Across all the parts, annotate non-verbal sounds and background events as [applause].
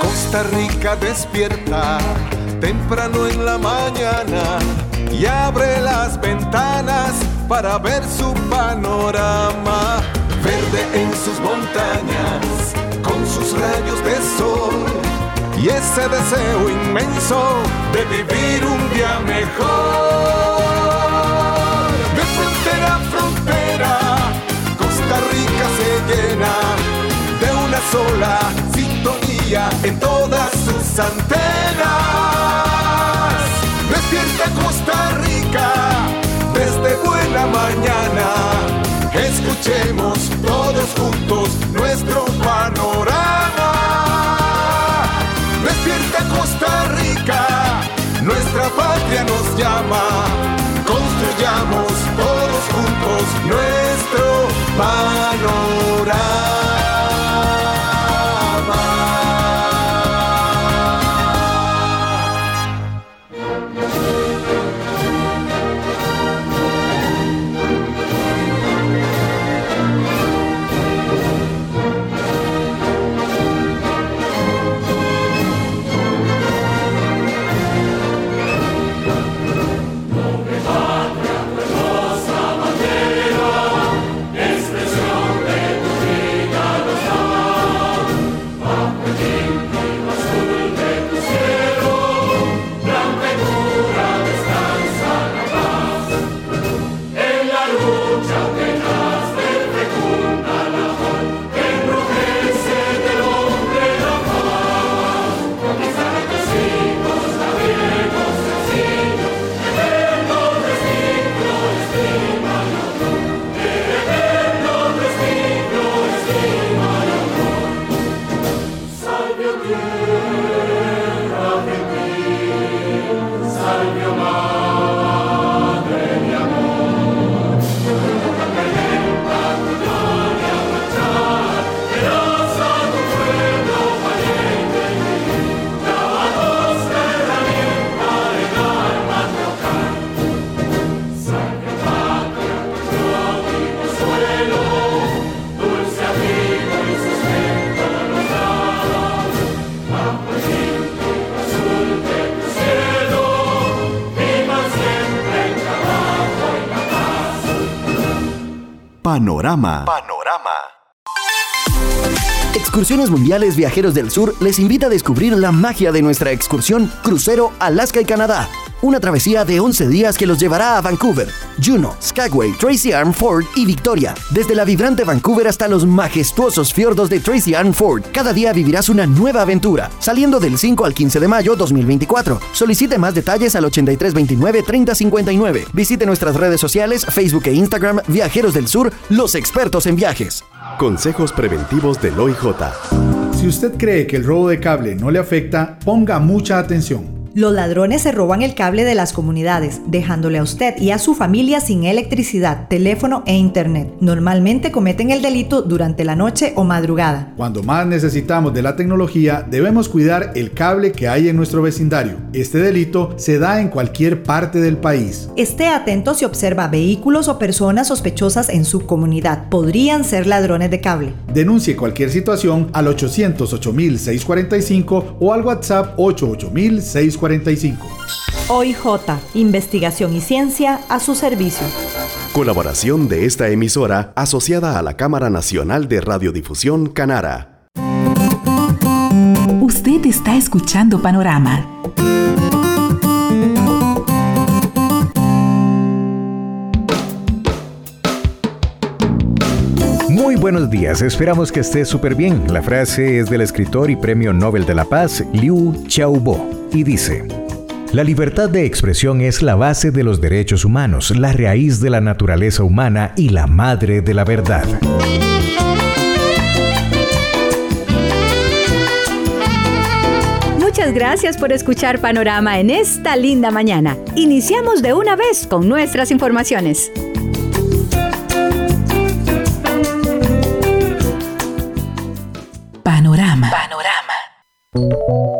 Costa Rica despierta temprano en la mañana y abre las ventanas para ver su panorama. Verde en sus montañas, con sus rayos de sol y ese deseo inmenso de vivir un día mejor. De frontera a frontera, Costa Rica se llena sola sintonía en todas sus antenas. Despierta Costa Rica Panorama. Panorama. Excursiones Mundiales Viajeros del Sur les invita a descubrir la magia de nuestra excursión Crucero Alaska y Canadá una travesía de 11 días que los llevará a Vancouver, Juno, Skagway, Tracy Arm Ford y Victoria. Desde la vibrante Vancouver hasta los majestuosos fiordos de Tracy Arm Ford, cada día vivirás una nueva aventura, saliendo del 5 al 15 de mayo 2024. Solicite más detalles al 8329-3059. Visite nuestras redes sociales, Facebook e Instagram, Viajeros del Sur, los expertos en viajes. Consejos preventivos del OIJ. Si usted cree que el robo de cable no le afecta, ponga mucha atención. Los ladrones se roban el cable de las comunidades, dejándole a usted y a su familia sin electricidad, teléfono e internet. Normalmente cometen el delito durante la noche o madrugada. Cuando más necesitamos de la tecnología, debemos cuidar el cable que hay en nuestro vecindario. Este delito se da en cualquier parte del país. Esté atento si observa vehículos o personas sospechosas en su comunidad. Podrían ser ladrones de cable. Denuncie cualquier situación al 808 o al WhatsApp 880 45. OIJ, Investigación y Ciencia a su servicio. Colaboración de esta emisora asociada a la Cámara Nacional de Radiodifusión Canara. Usted está escuchando Panorama. Muy buenos días, esperamos que esté súper bien. La frase es del escritor y premio Nobel de la Paz, Liu Xiaobo y dice, la libertad de expresión es la base de los derechos humanos, la raíz de la naturaleza humana y la madre de la verdad. Muchas gracias por escuchar Panorama en esta linda mañana. Iniciamos de una vez con nuestras informaciones. Panorama. Panorama.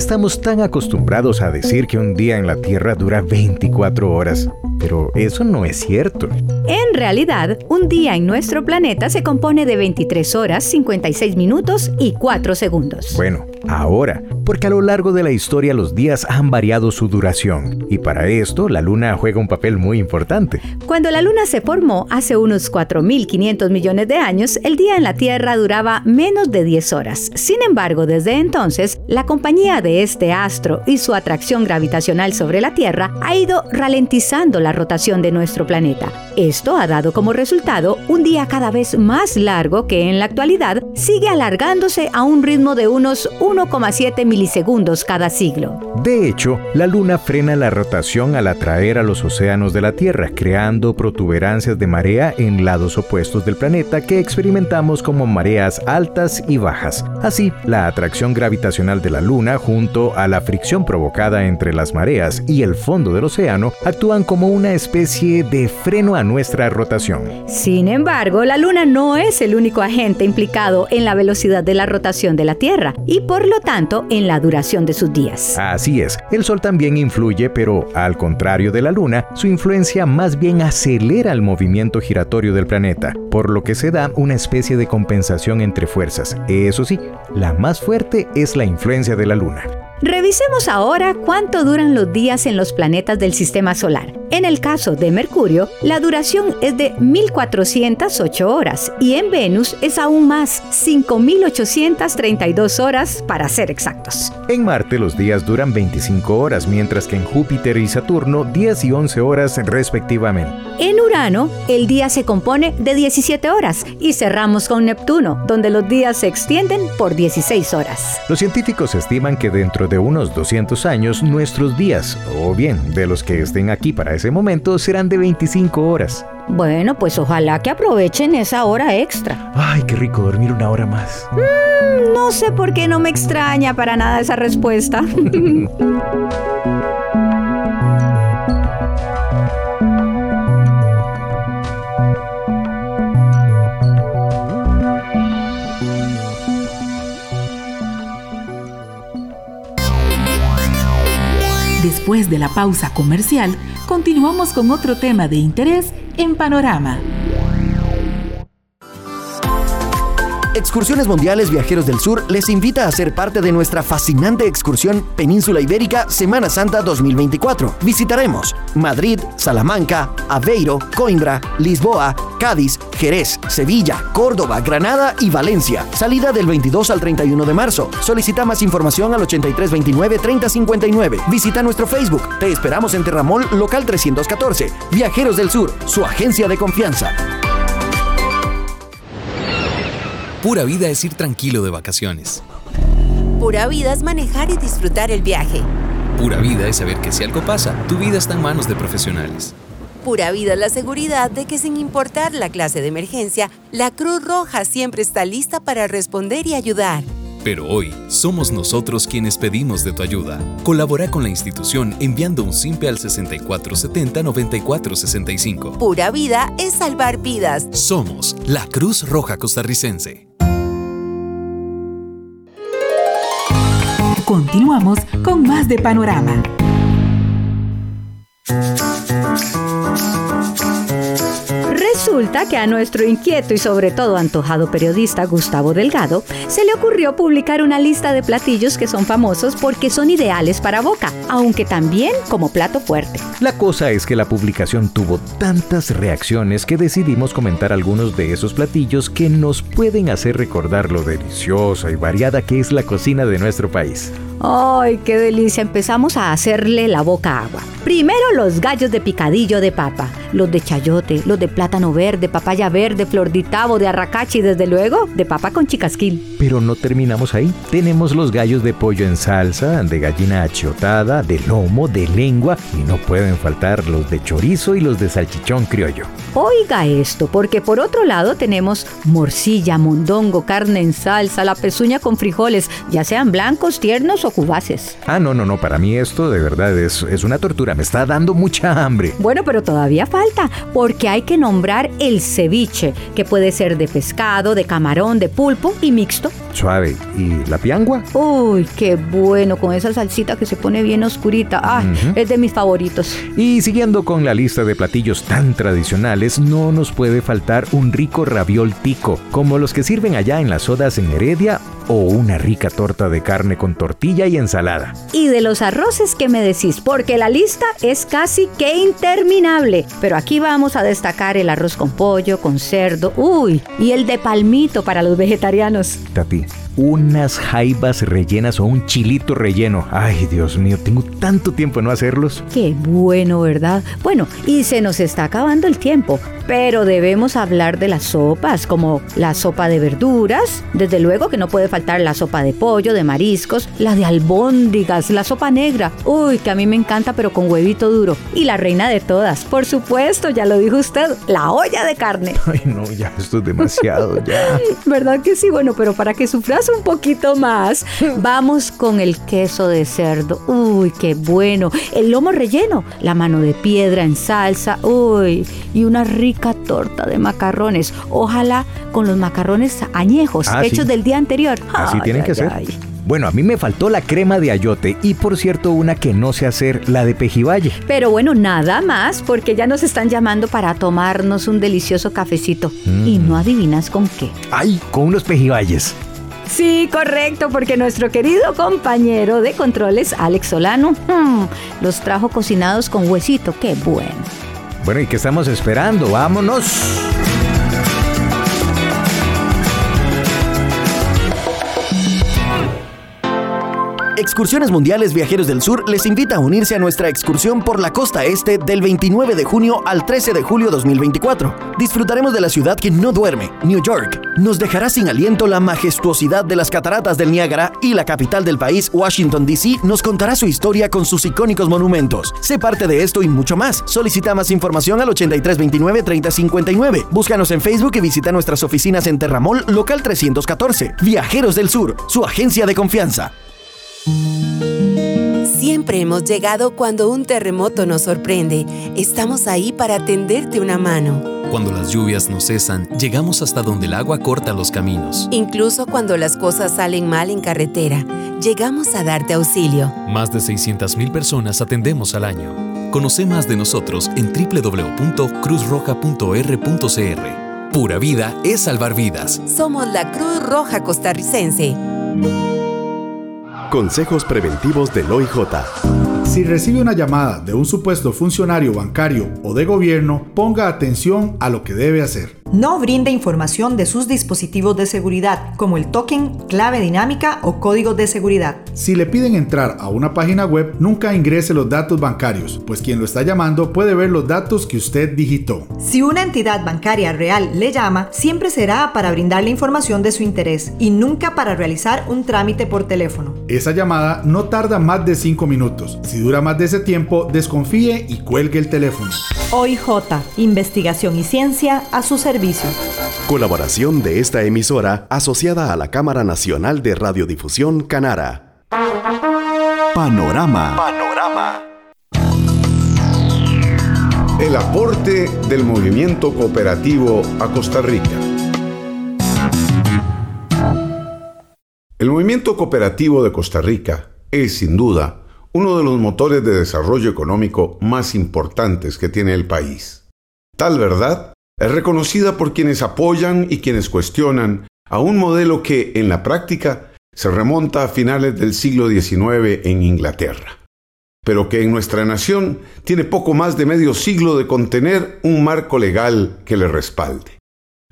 Estamos tan acostumbrados a decir que un día en la Tierra dura 24 horas, pero eso no es cierto. En realidad, un día en nuestro planeta se compone de 23 horas, 56 minutos y 4 segundos. Bueno, ahora, porque a lo largo de la historia los días han variado su duración y para esto la luna juega un papel muy importante. Cuando la luna se formó hace unos 4.500 millones de años, el día en la Tierra duraba menos de 10 horas. Sin embargo, desde entonces, la compañía de este astro y su atracción gravitacional sobre la Tierra ha ido ralentizando la rotación de nuestro planeta. Esto ha dado como resultado un día cada vez más largo que en la actualidad sigue alargándose a un ritmo de unos 1,7 milisegundos cada siglo. De hecho, la luna frena la rotación al atraer a los océanos de la Tierra, creando protuberancias de marea en lados opuestos del planeta que experimentamos como mareas altas y bajas. Así, la atracción gravitacional de la luna junto a la fricción provocada entre las mareas y el fondo del océano actúan como una especie de freno a nuestra rotación. Sin embargo, la luna no es el único agente implicado en la velocidad de la rotación de la Tierra y por lo tanto en la duración de sus días. Así es, el Sol también influye, pero al contrario de la Luna, su influencia más bien acelera el movimiento giratorio del planeta, por lo que se da una especie de compensación entre fuerzas. Eso sí, la más fuerte es la influencia de la Luna. Revisemos ahora cuánto duran los días en los planetas del Sistema Solar. En el caso de Mercurio, la duración es de 1.408 horas y en Venus es aún más, 5.832 horas para ser exactos. En Marte los días duran 25 horas, mientras que en Júpiter y Saturno 10 y 11 horas respectivamente. En Urano, el día se compone de 17 horas y cerramos con Neptuno, donde los días se extienden por 16 horas. Los científicos estiman que dentro de unos 200 años nuestros días, o bien de los que estén aquí para ese momento, serán de 25 horas. Bueno, pues ojalá que aprovechen esa hora extra. Ay, qué rico dormir una hora más. Mm, no sé por qué no me extraña para nada esa respuesta. [laughs] Después de la pausa comercial, continuamos con otro tema de interés en Panorama. Excursiones Mundiales Viajeros del Sur les invita a ser parte de nuestra fascinante excursión Península Ibérica Semana Santa 2024. Visitaremos Madrid, Salamanca, Aveiro, Coimbra, Lisboa, Cádiz, Jerez, Sevilla, Córdoba, Granada y Valencia. Salida del 22 al 31 de marzo. Solicita más información al 8329-3059. Visita nuestro Facebook. Te esperamos en Terramol Local 314. Viajeros del Sur, su agencia de confianza. Pura vida es ir tranquilo de vacaciones. Pura vida es manejar y disfrutar el viaje. Pura vida es saber que si algo pasa, tu vida está en manos de profesionales. Pura vida es la seguridad de que sin importar la clase de emergencia, la Cruz Roja siempre está lista para responder y ayudar. Pero hoy somos nosotros quienes pedimos de tu ayuda. Colabora con la institución enviando un simple al 6470-9465. Pura vida es salvar vidas. Somos la Cruz Roja Costarricense. Continuamos con más de Panorama. Resulta que a nuestro inquieto y sobre todo antojado periodista Gustavo Delgado se le ocurrió publicar una lista de platillos que son famosos porque son ideales para boca, aunque también como plato fuerte. La cosa es que la publicación tuvo tantas reacciones que decidimos comentar algunos de esos platillos que nos pueden hacer recordar lo deliciosa y variada que es la cocina de nuestro país. ¡Ay, qué delicia! Empezamos a hacerle la boca agua. Primero los gallos de picadillo de papa, los de chayote, los de plátano verde, papaya verde, flor de tabo, de arracachi y desde luego de papa con chicasquil. Pero no terminamos ahí. Tenemos los gallos de pollo en salsa, de gallina achiotada, de lomo, de lengua y no pueden faltar los de chorizo y los de salchichón criollo. Oiga esto, porque por otro lado tenemos morcilla, mondongo, carne en salsa, la pezuña con frijoles, ya sean blancos, tiernos o cubaces. Ah, no, no, no, para mí esto de verdad es, es una tortura, me está dando mucha hambre. Bueno, pero todavía falta, porque hay que nombrar el ceviche, que puede ser de pescado, de camarón, de pulpo y mixto. Suave. ¿Y la piangua? Uy, qué bueno, con esa salsita que se pone bien oscurita. Ah, es de mis favoritos. Y siguiendo con la lista de platillos tan tradicionales, no nos puede faltar un rico raviol tico, como los que sirven allá en las sodas en Heredia o una rica torta de carne con tortilla y ensalada. Y de los arroces que me decís, porque la lista es casi que interminable. Pero aquí vamos a destacar el arroz con pollo, con cerdo, uy, y el de palmito para los vegetarianos. Tati, unas jaibas rellenas o un chilito relleno. Ay, Dios mío, tengo tanto tiempo en no hacerlos. Qué bueno, ¿verdad? Bueno, y se nos está acabando el tiempo, pero debemos hablar de las sopas, como la sopa de verduras, desde luego que no puede faltar la sopa de pollo, de mariscos, la de albóndigas, la sopa negra, uy, que a mí me encanta, pero con huevito duro, y la reina de todas, por supuesto, ya lo dijo usted, la olla de carne. Ay, no, ya, esto es demasiado, ya. [laughs] ¿Verdad que sí? Bueno, pero para que sufras un poquito más, vamos con el queso de cerdo, uy, qué bueno, el lomo relleno, la mano de piedra en salsa, uy, y una rica torta de macarrones, ojalá con los macarrones añejos, Ah, hechos sí. del día anterior. Así Ay, tienen que ser. ay. Bueno, a mí me faltó la crema de ayote y por cierto una que no sé hacer, la de pejibaye. Pero bueno, nada más, porque ya nos están llamando para tomarnos un delicioso cafecito. Y no adivinas con qué. Ay, con unos pejibayes. Sí, correcto, porque nuestro querido compañero de controles, Alex Solano, mm, los trajo cocinados con huesito. Qué bueno. Bueno, ¿y qué estamos esperando? Vámonos. Excursiones Mundiales Viajeros del Sur les invita a unirse a nuestra excursión por la costa este del 29 de junio al 13 de julio 2024. Disfrutaremos de la ciudad que no duerme, New York. Nos dejará sin aliento la majestuosidad de las cataratas del Niágara y la capital del país, Washington, D.C., nos contará su historia con sus icónicos monumentos. Sé parte de esto y mucho más. Solicita más información al 8329-3059. Búscanos en Facebook y visita nuestras oficinas en Terramol, local 314. Viajeros del Sur, su agencia de confianza. Siempre hemos llegado cuando un terremoto nos sorprende. Estamos ahí para tenderte una mano. Cuando las lluvias no cesan, llegamos hasta donde el agua corta los caminos. Incluso cuando las cosas salen mal en carretera, llegamos a darte auxilio. Más de 600.000 personas atendemos al año. Conoce más de nosotros en www.cruzroja.r.cr. Pura vida es salvar vidas. Somos la Cruz Roja Costarricense. Consejos preventivos del OIJ. Si recibe una llamada de un supuesto funcionario bancario o de gobierno, ponga atención a lo que debe hacer. No brinde información de sus dispositivos de seguridad, como el token, clave dinámica o códigos de seguridad. Si le piden entrar a una página web, nunca ingrese los datos bancarios, pues quien lo está llamando puede ver los datos que usted digitó. Si una entidad bancaria real le llama, siempre será para brindarle información de su interés y nunca para realizar un trámite por teléfono. Esa llamada no tarda más de 5 minutos. Si dura más de ese tiempo, desconfíe y cuelgue el teléfono. OIJ, investigación y ciencia a su servicio. Colaboración de esta emisora asociada a la Cámara Nacional de Radiodifusión Canara. Panorama. Panorama. El aporte del movimiento cooperativo a Costa Rica. El movimiento cooperativo de Costa Rica es, sin duda, uno de los motores de desarrollo económico más importantes que tiene el país. Tal verdad es reconocida por quienes apoyan y quienes cuestionan a un modelo que, en la práctica, se remonta a finales del siglo XIX en Inglaterra, pero que en nuestra nación tiene poco más de medio siglo de contener un marco legal que le respalde.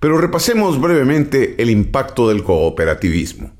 Pero repasemos brevemente el impacto del cooperativismo.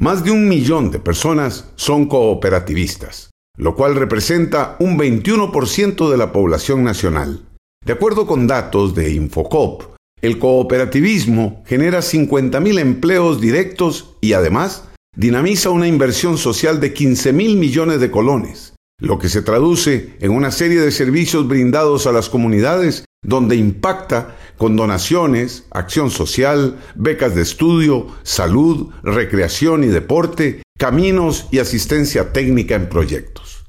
Más de un millón de personas son cooperativistas, lo cual representa un 21% de la población nacional. De acuerdo con datos de Infocop, el cooperativismo genera 50.000 empleos directos y además dinamiza una inversión social de 15 mil millones de colones, lo que se traduce en una serie de servicios brindados a las comunidades donde impacta con donaciones, acción social, becas de estudio, salud, recreación y deporte caminos y asistencia técnica en proyectos.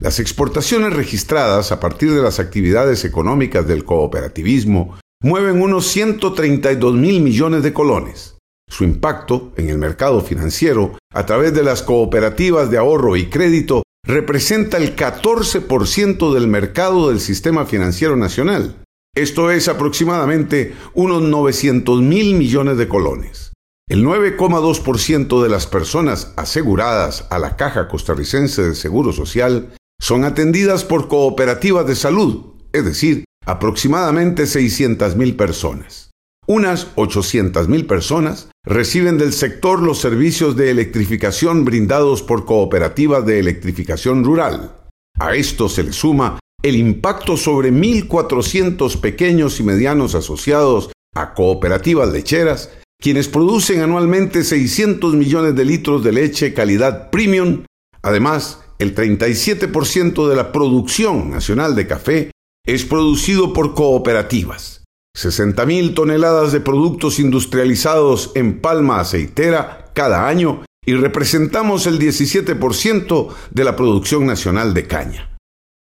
Las exportaciones registradas a partir de las actividades económicas del cooperativismo mueven unos 132 mil millones de colones. Su impacto en el mercado financiero a través de las cooperativas de ahorro y crédito representa el 14% del mercado del sistema financiero nacional. Esto es aproximadamente unos 900 mil millones de colones. El 9,2% de las personas aseguradas a la Caja Costarricense de Seguro Social son atendidas por cooperativas de salud, es decir, aproximadamente 600 mil personas. Unas 800 mil personas reciben del sector los servicios de electrificación brindados por cooperativas de electrificación rural. A esto se le suma el impacto sobre 1.400 pequeños y medianos asociados a cooperativas lecheras, quienes producen anualmente 600 millones de litros de leche calidad premium. Además, el 37% de la producción nacional de café es producido por cooperativas. 60.000 toneladas de productos industrializados en palma aceitera cada año y representamos el 17% de la producción nacional de caña.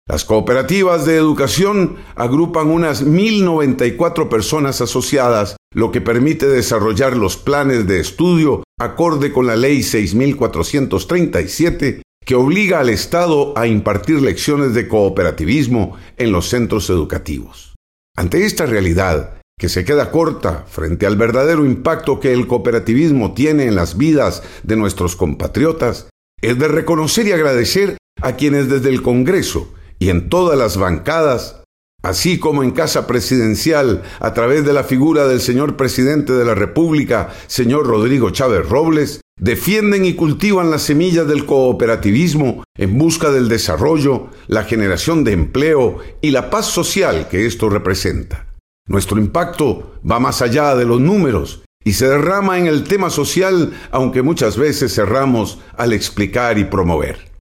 Las cooperativas de educación agrupan unas 1.094 personas asociadas, lo que permite desarrollar los planes de estudio acorde con la Ley 6.437 que obliga al Estado a impartir lecciones de cooperativismo en los centros educativos. Ante esta realidad, que se queda corta frente al verdadero impacto que el cooperativismo tiene en las vidas de nuestros compatriotas, es de reconocer y agradecer a quienes desde el Congreso y en todas las bancadas, así como en Casa Presidencial a través de la figura del señor presidente de la República, señor Rodrigo Chávez Robles, defienden y cultivan las semillas del cooperativismo en busca del desarrollo, la generación de empleo y la paz social que esto representa. Nuestro impacto va más allá de los números y se derrama en el tema social, aunque muchas veces cerramos al explicar y promover.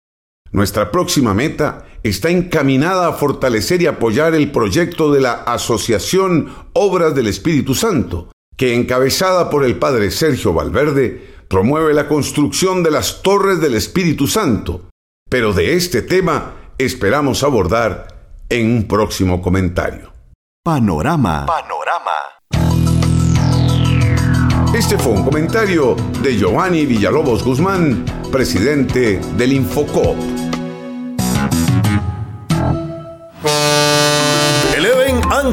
Nuestra próxima meta está encaminada a fortalecer y apoyar el proyecto de la Asociación Obras del Espíritu Santo, que encabezada por el Padre Sergio Valverde, promueve la construcción de las torres del Espíritu Santo, pero de este tema esperamos abordar en un próximo comentario. Panorama. Panorama. Este fue un comentario de Giovanni Villalobos Guzmán, presidente del Infocop.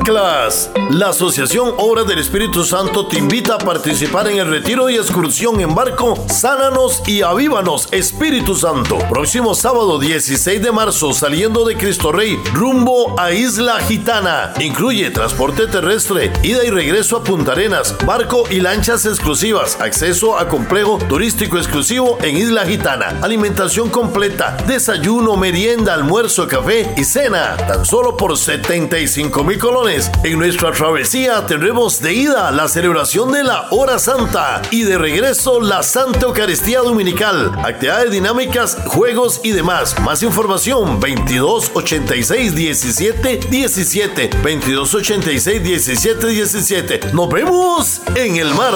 La Asociación Obras del Espíritu Santo te invita a participar en el retiro y excursión en barco. Sánanos y Avívanos Espíritu Santo. Próximo sábado 16 de marzo saliendo de Cristo Rey rumbo a Isla Gitana. Incluye transporte terrestre, ida y regreso a Punta Arenas, barco y lanchas exclusivas, acceso a complejo turístico exclusivo en Isla Gitana, alimentación completa, desayuno, merienda, almuerzo, café y cena, tan solo por 75 mil colones en nuestra travesía tendremos de ida la celebración de la Hora Santa y de regreso la Santa Eucaristía Dominical, actividades dinámicas, juegos y demás. Más información 22 86 17 17 22 86 17 17. Nos vemos en el mar.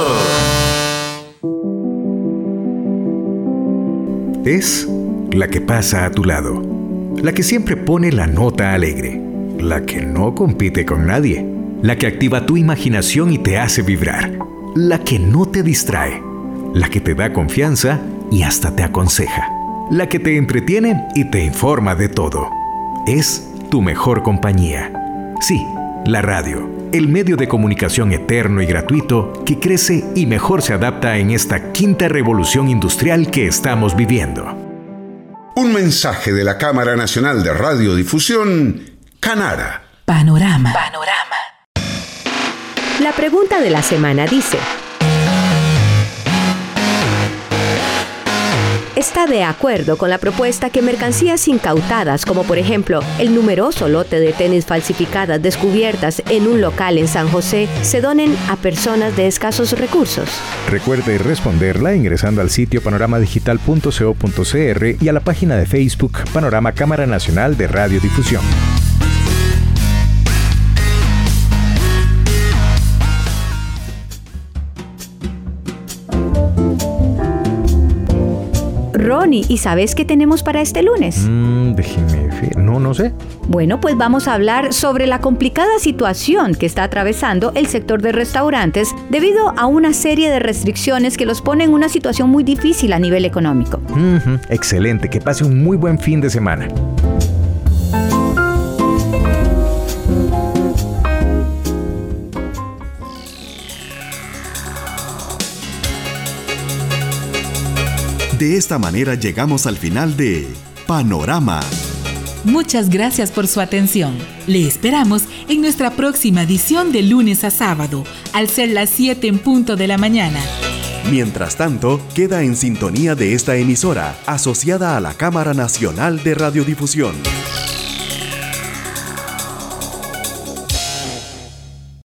Es la que pasa a tu lado, la que siempre pone la nota alegre la que no compite con nadie, la que activa tu imaginación y te hace vibrar, la que no te distrae, la que te da confianza y hasta te aconseja, la que te entretiene y te informa de todo. Es tu mejor compañía. Sí, la radio, el medio de comunicación eterno y gratuito que crece y mejor se adapta en esta quinta revolución industrial que estamos viviendo. Un mensaje de la Cámara Nacional de Radiodifusión Canara. Panorama. Panorama. La pregunta de la semana dice, está de acuerdo con la propuesta que mercancías incautadas, como por ejemplo el numeroso lote de tenis falsificadas descubiertas en un local en San José, se donen a personas de escasos recursos. Recuerde responderla ingresando al sitio panoramadigital.co.cr y a la página de Facebook Panorama Cámara Nacional de Radiodifusión. ¿Y sabes qué tenemos para este lunes? Mm, déjeme ver. No, no sé. Bueno, pues vamos a hablar sobre la complicada situación que está atravesando el sector de restaurantes debido a una serie de restricciones que los ponen en una situación muy difícil a nivel económico. Excelente, que pase un muy buen fin de semana. De esta manera llegamos al final de Panorama. Muchas gracias por su atención. Le esperamos en nuestra próxima edición de lunes a sábado, al ser las 7 en punto de la mañana. Mientras tanto, queda en sintonía de esta emisora, asociada a la Cámara Nacional de Radiodifusión.